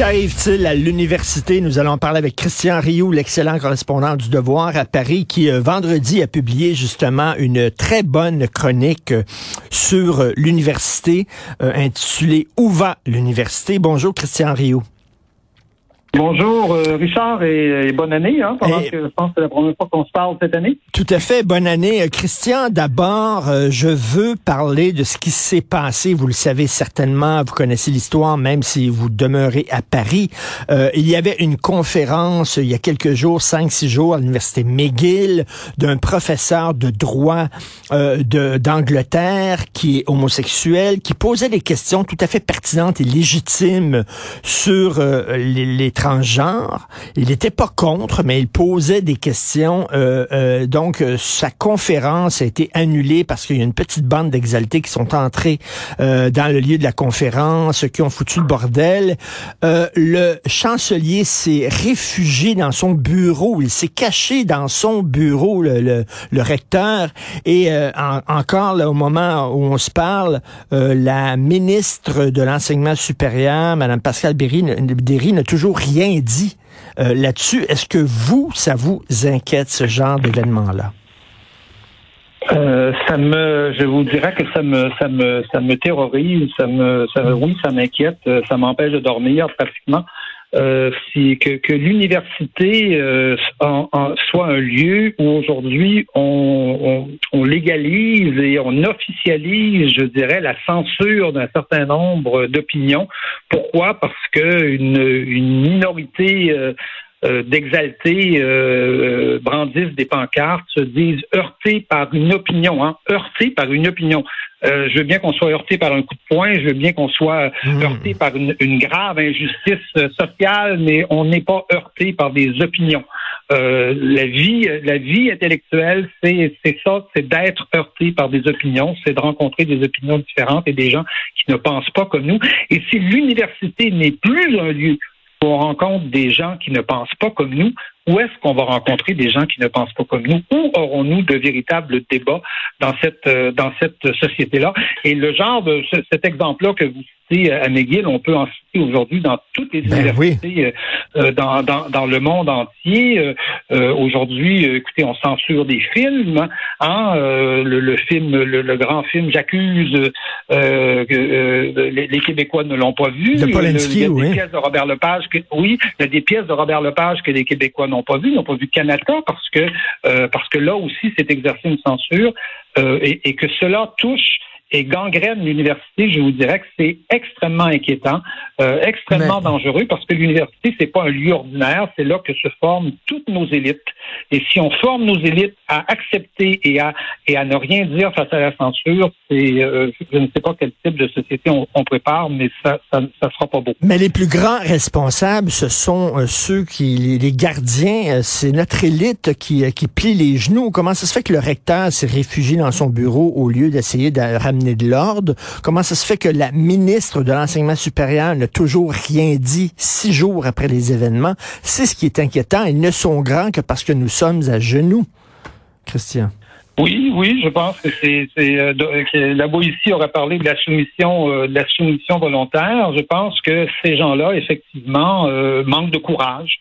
Qu'arrive-t-il à l'université? Nous allons parler avec Christian Rioux, l'excellent correspondant du Devoir à Paris, qui euh, vendredi a publié justement une très bonne chronique euh, sur euh, l'université intitulée Où va l'université? Bonjour Christian Rioux. Bonjour euh, Richard et, bonne année. Hein, pendant que je pense que c'est la première fois qu'on se parle cette année. Tout à fait, bonne année. Euh, Christian, d'abord, euh, je veux parler de ce qui s'est passé. Vous le savez certainement, vous connaissez l'histoire, même si vous demeurez à Paris. il y avait une conférence il y a quelques jours, cinq, six jours, à l'université McGill, d'un professeur de droit de d'Angleterre qui est homosexuel, qui posait des questions tout à fait pertinentes et légitimes sur les, les transgenre. Il n'était pas contre, mais il posait des questions. Euh, euh, donc, euh, sa conférence a été annulée parce qu'il y a une petite bande d'exaltés qui sont entrés dans le lieu de la conférence, qui ont foutu le bordel. le chancelier s'est réfugié dans son bureau. Il s'est caché dans son bureau, le, recteur. Et encore, là, au moment où on se parle, la ministre de l'enseignement supérieur, Mme Pascal Berry, n'a toujours rien rien dit euh, là-dessus. Est-ce que vous, ça vous inquiète ce genre d'événement-là? Euh, ça me, je vous dirais que ça me, ça me, ça me terrorise, ça me, oui, ça m'inquiète, euh, ça m'empêche de dormir pratiquement euh, que, que l'université euh, soit un lieu où aujourd'hui on, on, légalise et on officialise, je dirais, la censure d'un certain nombre d'opinions. Pourquoi? Parce que une, une minorité euh, euh, d'exalter euh, brandissent des pancartes, se disent heurtés par une opinion, hein, heurtés par une opinion. Euh, je veux bien qu'on soit heurté par un coup de poing, je veux bien qu'on soit hmm. heurté par une, grave injustice sociale, mais on n'est pas heurté par des opinions. la vie, la vie intellectuelle, c'est ça, c'est d'être heurté par des opinions, c'est de rencontrer des opinions différentes et des gens qui ne pensent pas comme nous. Et si l'université n'est plus un lieu on rencontre des gens qui ne pensent pas comme nous, où est-ce qu'on va rencontrer des gens qui ne pensent pas comme nous? Où aurons-nous de véritables débats dans cette euh, dans cette société-là? Et le genre de cet exemple-là que vous citez à McGill, on peut en citer aujourd'hui dans toutes les ben universités euh, euh, dans, dans, dans, le monde entier. aujourd'hui, écoutez, on censure des films. Hein, le, film, le, grand film J'accuse, les, les, Québécois ne l'ont pas vu. De il y a des pièces de Robert Lepage que, oui, il y a des pièces de Robert Lepage que les Québécois n'ont pas vu, n'ont pas vu Canada parce que euh, parce que là aussi c'est exercé une censure euh, et, que cela touche et gangrène l'université, je vous dirais que c'est extrêmement inquiétant, euh, extrêmement dangereux parce que l'université c'est pas un lieu ordinaire, c'est là que se forment toutes nos élites. Et si on forme nos élites à accepter et à et à ne rien dire face à la censure, c'est euh, je ne sais pas quel type de société on, prépare, mais ça, ça ça sera pas beau. Mais les plus grands responsables, ce sont euh, ceux qui les gardiens, euh, c'est notre élite qui qui plie les genoux. Comment ça se fait que le recteur s'est réfugié dans son bureau au lieu d'essayer de ramener Comment ça se fait que la ministre de l'Enseignement supérieur n'a toujours rien dit six jours après les événements? C'est ce qui est inquiétant. Ils ne sont grands que parce que nous sommes à genoux. Christian. Oui, oui, je pense que c'est euh, la Boétie aurait parlé de la soumission, euh, de la soumission volontaire. Je pense que ces gens-là, effectivement, euh, manquent de courage.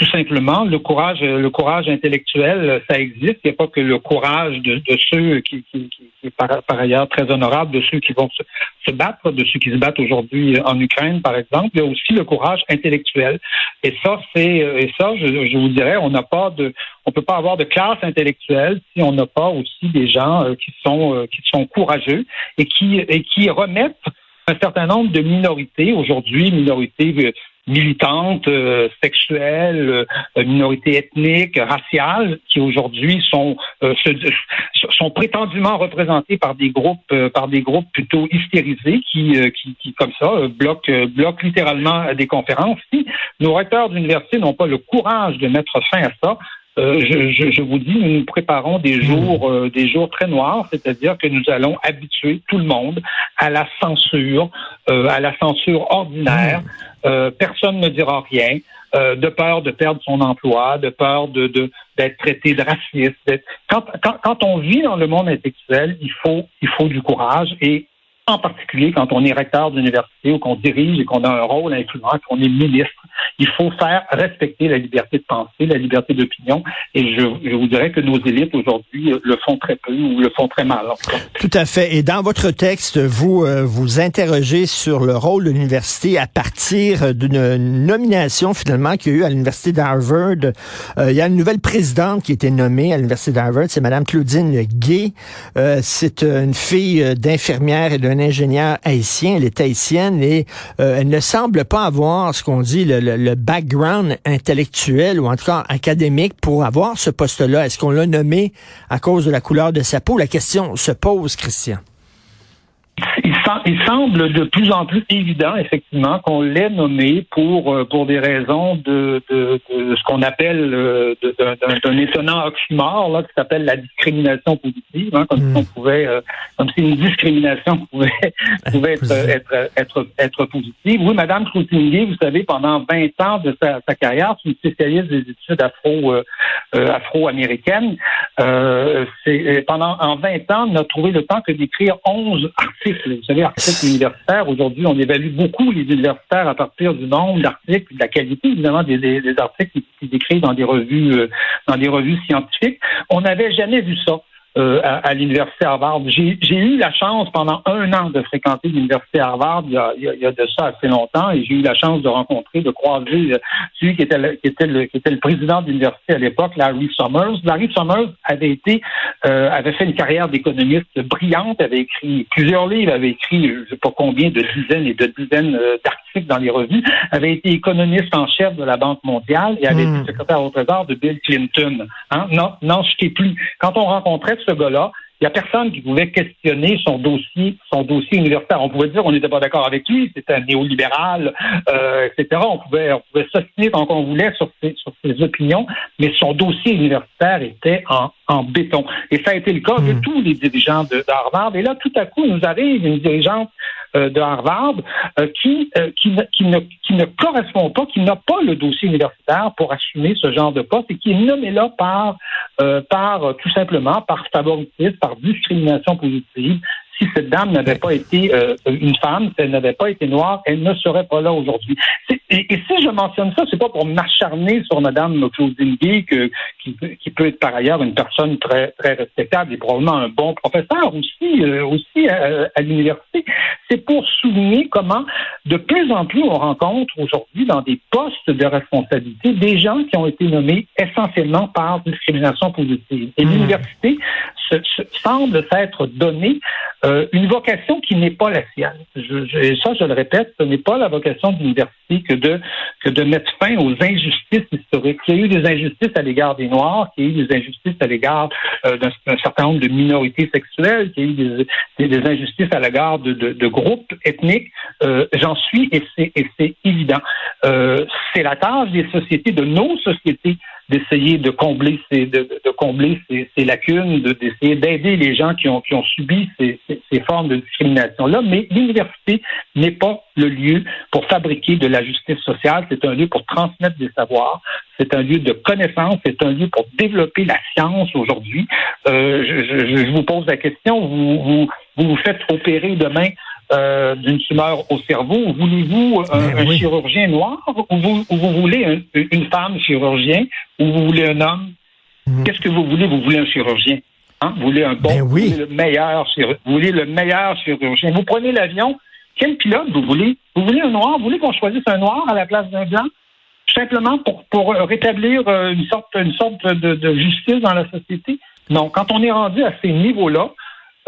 Tout simplement, le courage, le courage intellectuel, ça existe. Il n'y a pas que le courage de, ceux qui, qui, qui, est par, ailleurs très honorable, de ceux qui vont se, se battre, de ceux qui se battent aujourd'hui en Ukraine, par exemple. Il y a aussi le courage intellectuel. Et ça, c'est et ça, je, je vous dirais, on n'a pas de, on peut pas avoir de classe intellectuelle si on n'a pas aussi des gens euh, qui sont euh, qui sont courageux et qui et qui remettent un certain nombre de minorités aujourd'hui, minorités euh, militantes, euh, sexuelles, euh, minorités ethniques, raciales, qui aujourd'hui sont euh, sont prétendument représentées par des groupes par des groupes plutôt hystérisés qui qui, qui comme ça bloquent bloquent littéralement des conférences. Si nos recteurs d'université n'ont pas le courage de mettre fin à ça, euh, je, je, vous dis, nous nous préparons des hmm. jours, euh, des jours très noirs, c'est-à-dire que nous allons habituer tout le monde à la censure, euh, à la censure ordinaire. Hmm. personne ne dira rien. de peur de perdre son emploi, de peur de d'être traité de raciste. Quand, quand, quand on vit dans le monde intellectuel, il faut il faut du courage et en particulier quand on est recteur d'université ou qu'on dirige et qu'on a un rôle influent, qu'on est ministre il faut faire respecter la liberté de penser, la liberté d'opinion. Et je, vous dirais que nos élites aujourd'hui le font très peu ou le font très mal. Tout à fait. Et dans votre texte, vous euh, vous interrogez sur le rôle de l'université à partir d'une nomination finalement qu'il y a eu à l'université d'Harvard. Euh, il y a une nouvelle présidente qui a été nommée à l'université d'Harvard, c'est Madame Claudine Gay. Euh, c'est une fille d'infirmière et d'un ingénieur haïtien. Elle est haïtienne et elle ne semble pas avoir ce qu'on dit le le, background intellectuel ou en tout cas académique pour avoir ce poste-là? Est-ce qu'on l'a nommé à cause de la couleur de sa peau? La question se pose, Christian il, semble de plus en plus évident, effectivement, qu'on l'ait nommé pour euh, pour des raisons de, de, de ce qu'on appelle euh, d'un étonnant oxymore là, qui s'appelle la discrimination positive, hein, comme si hmm. on pouvait, euh, comme si une discrimination pouvait pouvait être, être, être être positive. Oui, Madame Croutinguet, vous savez, pendant 20 ans de sa, sa carrière, c'est une spécialiste des études afro afro-américaines. c'est pendant en 20 ans, on a trouvé le temps que d'écrire 11 articles. Vous savez, articles universitaires. Aujourd'hui, on évalue beaucoup les universitaires à partir du nombre d'articles, de la qualité évidemment des, des, articles qu'ils écrivent dans des revues, euh, dans des revues scientifiques. On n'avait jamais vu ça. Euh, à, l'université Harvard. J'ai eu la chance pendant un an de fréquenter l'université Harvard il y, a, il y, a, de ça assez longtemps et j'ai eu la chance de rencontrer, de croiser euh, celui qui était le, qui était le, qui était le président de l'université à l'époque, Larry Summers. Larry Summers avait été euh, avait fait une carrière d'économiste brillante, avait écrit plusieurs livres, avait écrit je sais pas combien de dizaines et de dizaines d'articles dans les revues, avait été économiste en chef de la Banque mondiale et avait été hmm. secrétaire au Trésor de Bill Clinton. Hein? Non, non, je t'ai plus. Quand on rencontrait ce gars-là, il n'y a personne qui pouvait questionner son dossier, son dossier universitaire. On pouvait dire qu'on n'était pas d'accord avec lui, c'était un néolibéral, euh, etc. On pouvait, on pouvait s'ostiner tant qu'on voulait sur ses, sur ses opinions, mais son dossier universitaire était en, en béton. Et ça a été le cas de hmm. tous les dirigeants de, Harvard. Et là, tout à coup, nous arrive une dirigeante de Harvard euh, qui, euh, qui, ne, qui, ne, qui ne correspond pas, qui n'a pas le dossier universitaire pour assumer ce genre de poste et qui est nommé là par, par tout simplement par favoritisme, par discrimination positive. Si cette dame n'avait pas été euh, une femme, si elle n'avait pas été noire, elle ne serait pas là aujourd'hui. Et, si je mentionne ça, c'est pas pour m'acharner sur Madame Claudine Gay, que, qui, qui, peut être par ailleurs une personne très très respectable et probablement un bon professeur aussi euh, aussi à, l'université. C'est pour souligner comment de plus en plus on rencontre aujourd'hui dans des postes de responsabilité des gens qui ont été nommés essentiellement par discrimination positive. Et mmh. l'université semble s'être donné euh, une vocation qui n'est pas la sienne. Et ça, je le répète, ce n'est pas la vocation de l'université que de que de mettre fin aux injustices historiques. Il y a eu des injustices à l'égard des Noirs, il y a eu des injustices à l'égard euh, d'un certain nombre de minorités sexuelles, il y a eu des, injustices à l'égard de, groupes ethniques. Euh, J'en suis et c'est évident. Euh, c'est la tâche des sociétés, de nos sociétés, d'essayer de combler ces, de, de combler ces, ces lacunes, d'essayer d'aider les gens qui ont, qui ont subi ces, ces, formes de discrimination-là. Mais l'université n'est pas le lieu pour fabriquer de la justice sociale. C'est un lieu pour transmettre des savoirs. C'est un lieu de connaissance. C'est un lieu pour développer la science aujourd'hui. Euh, je, je, je, vous pose la question. Vous, vous, vous vous faites opérer demain euh, d'une tumeur au cerveau, voulez-vous un, Ben un chirurgien noir ou vous, ou vous voulez un- une femme chirurgien ou vous voulez un homme? Mhm. Qu'est-ce que vous voulez? Vous voulez un chirurgien? Hein? Vous voulez un bon, Ben oui. vous voulez le meilleur chirurgien. Vous voulez le meilleur chirurgien. Vous prenez l'avion, quel pilote vous voulez? Vous voulez un noir? Vous voulez qu'on choisisse un noir à la place d'un blanc? Simplement pour, pour rétablir euh, une sorte, une sorte de, de justice dans la société? Non. Quand on est rendu à ces niveaux-là,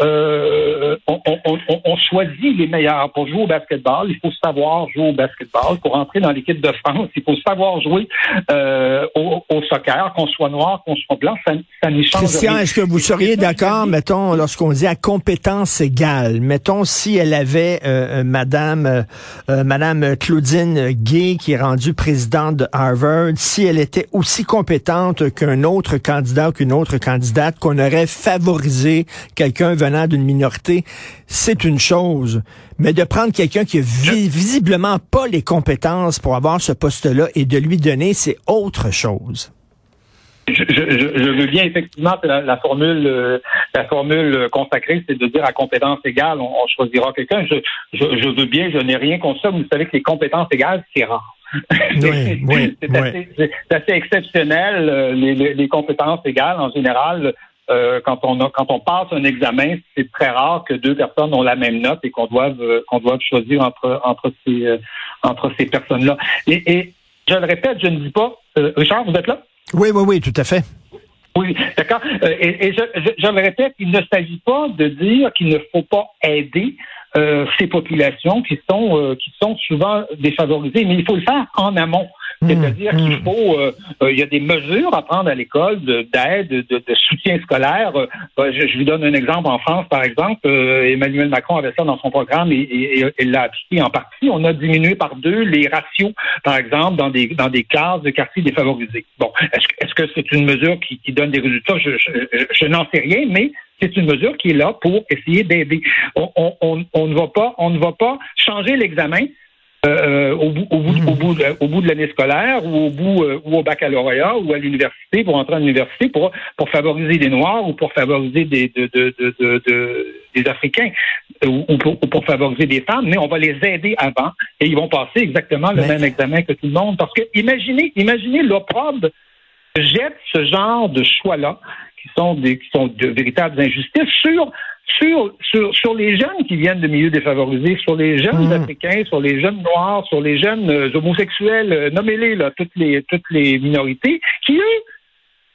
euh, on, on- on- on choisit les meilleurs. Pour jouer au basketball, il faut savoir jouer au basketball. Pour entrer dans l'équipe de France, il faut savoir jouer euh, au, au soccer, qu'on soit noir, qu'on soit blanc, ça, ça n'y change Christian, est-ce que vous seriez d'accord, mettons, lorsqu'on dit à compétence égale, mettons si elle avait euh, euh, Madame euh, euh, Madame Claudine Gay qui est rendue présidente de Harvard, si elle était aussi compétente qu'un autre candidat ou qu'une autre candidate, qu'on aurait favorisé quelqu'un venant d'une minorité, c'est une chose. Mais de prendre quelqu'un qui a vi- visiblement pas les compétences pour avoir ce poste-là et de lui donner, c'est autre chose. Je, je, je- je veux bien effectivement c'est la, la formule euh, la formule consacrée, c'est de dire à compétence égale, on, on choisira quelqu'un. Je, veux bien, je n'ai rien contre ça, mais vous savez que les compétences égales, c'est rare. Oui, oui, c'est oui. assez, exceptionnel. euh, Les, les, les compétences égales, en général, euh, quand on a, quand on passe un examen, c'est très rare que deux personnes ont la même note et qu'on doive euh, qu'on doive choisir entre entre ces euh, entre ces personnes-là. Et, et je le répète, je ne dis pas. Richard, vous êtes là? Oui, oui, oui, tout à fait. Oui, d'accord. Et et je, je, je le répète, il ne s'agit pas de dire qu'il ne faut pas aider ces populations qui sont qui sont souvent défavorisées, mais il faut le faire en amont. C'est-à-dire Mmh, qu'il mmh. faut, euh, euh, il y a des mesures à prendre à l'école de- d'aide, de, de, soutien scolaire. Euh, je, je vous donne un exemple en France, par exemple. Emmanuel Macron avait ça dans son programme et, il l'a appliqué en partie. On a diminué par deux les ratios, par exemple, dans des dans des classes de quartiers défavorisés. Bon, est-ce que est-ce que c'est une mesure qui, qui donne des résultats? Je, je, je- je n'en sais rien, mais c'est une mesure qui est là pour essayer d'aider. On, on, on, on ne va pas, on ne va pas changer l'examen euh, au, bout, au, bout, au, bout, de- au bout de l'année scolaire ou au bout euh, ou au baccalauréat ou à l'université pour entrer à l'université pour pour favoriser les noirs ou pour favoriser des de, de, de, de- de- des africains ou, ou pour, ou pour favoriser des femmes. Mais on va les aider avant et ils vont passer exactement le Mais- même examen que tout le monde. Parce que imaginez imaginez l'opprobre jette ce genre de choix là qui sont des qui sont de véritables injustices sur sur, sur, sur les jeunes qui viennent de milieux défavorisés, sur les jeunes Mhm. africains, sur les jeunes noirs, sur les jeunes euh, homosexuels, euh, nommez-les, là, toutes les, toutes les minorités, qui, eux,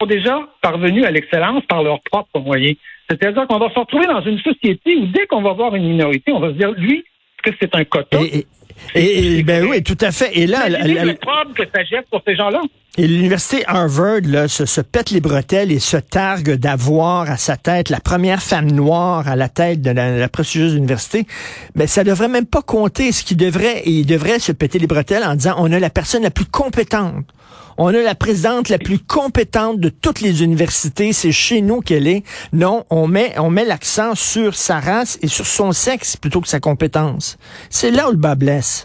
sont déjà parvenus à l'excellence par leurs propres moyens. C'est-à-dire qu'on va se retrouver dans une société où dès qu'on va voir une minorité, on va se dire, lui, est-ce que c'est un? Et, et- et- et- ben oui, tout à fait. Et là, la- Imaginez la- le problème que ça jette sur ces gens-là? et l'université Harvard là, se, se pète les bretelles et se targue d'avoir à sa tête la première femme noire à la tête de la, la prestigieuse université. Mais ça devrait même pas compter. Ce qui devrait, et il devrait se péter les bretelles en disant, on a la personne la plus compétente. On a la présidente la plus compétente de toutes les universités. C'est chez nous qu'elle est. Non, on met, on met l'accent sur sa race et sur son sexe plutôt que sa compétence. C'est là où le bas blesse.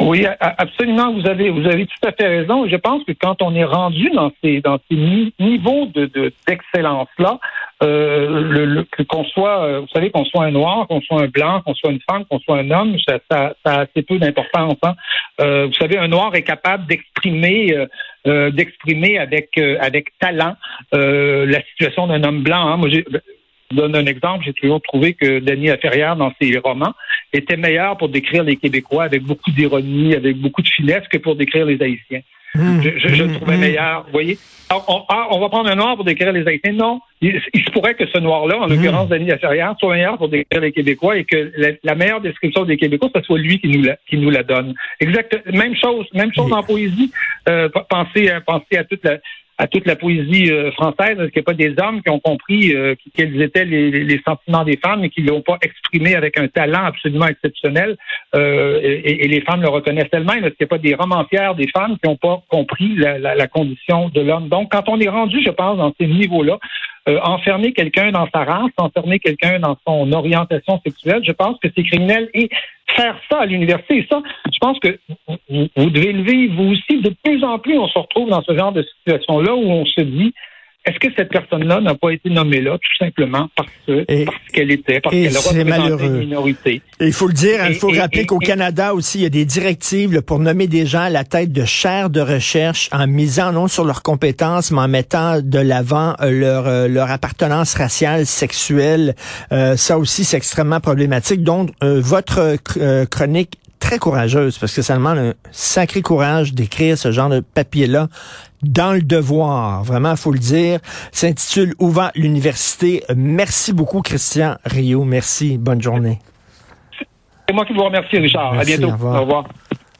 Oui, absolument. Vous avez, vous avez tout à fait raison. Je pense que quand on est rendu dans ces, dans ces ni- niveaux de- d'excellence-là, euh, le, le- qu'on soit, euh, vous savez, qu'on soit un noir, qu'on soit un blanc, qu'on soit une femme, qu'on soit un homme, ça, ça, ça a assez peu d'importance. hein. Euh, vous savez, un noir est capable d'exprimer, euh, euh, d'exprimer avec, euh, avec talent la situation d'un homme blanc. hein. Moi, je donne un exemple. J'ai toujours trouvé que Denis Laferrière, dans ses romans, était meilleur pour décrire les Québécois avec beaucoup d'ironie, avec beaucoup de finesse que pour décrire les Haïtiens. Mmh, Je, je, je le trouvais mmh. meilleur. Vous voyez? Alors, on, ah, on va prendre un noir pour décrire les Haïtiens. Non. Il, il se pourrait que ce noir-là, en l'occurrence Denis Laferrière, soit meilleur pour décrire les Québécois et que la, la meilleure description des Québécois, ce soit lui qui nous la, qui nous la donne. Exact. Même chose. Même chose en poésie. Euh, pensez, à- pensez à toute la à toute la poésie euh, française, est-ce qu'il n'y a pas des hommes qui ont compris euh, quels étaient les, les- les sentiments des femmes et qui ne l'ont pas exprimé avec un talent absolument exceptionnel euh, et, et les femmes le reconnaissent elles-mêmes? Est-ce qu'il n'y a pas des romancières, des femmes qui n'ont pas compris la, la- la condition de l'homme? Donc, quand on est rendu, je pense, dans ces niveaux-là, euh, enfermer quelqu'un dans sa race, enfermer quelqu'un dans son orientation sexuelle, je pense que c'est criminel. Et faire ça à l'université, ça, je pense que vous, devez le vivre, vous aussi. De plus en plus, on se retrouve dans ce genre de situation-là où on se dit, est-ce que cette personne-là n'a pas été nommée là tout simplement parce que Et- parce qu'elle était, parce qu'elle représentait une minorité? Et Il faut le dire, hein, il faut Et- rappeler qu'au Canada aussi, il y a des directives là, pour nommer des gens à la tête de chaires de recherche en misant non sur leurs compétences, mais en mettant de l'avant euh, leur, euh, leur appartenance raciale, sexuelle. Euh, ça aussi, c'est extrêmement problématique. Donc, euh, votre chronique très courageuse, parce que ça demande un sacré courage d'écrire ce genre de papier-là dans le devoir. Vraiment, faut le dire. S'intitule Ouvert l'université. Merci beaucoup, Christian Rio. Merci. Bonne journée. C'est moi qui vous remercie, Richard. Merci, à bientôt. au revoir. Au revoir.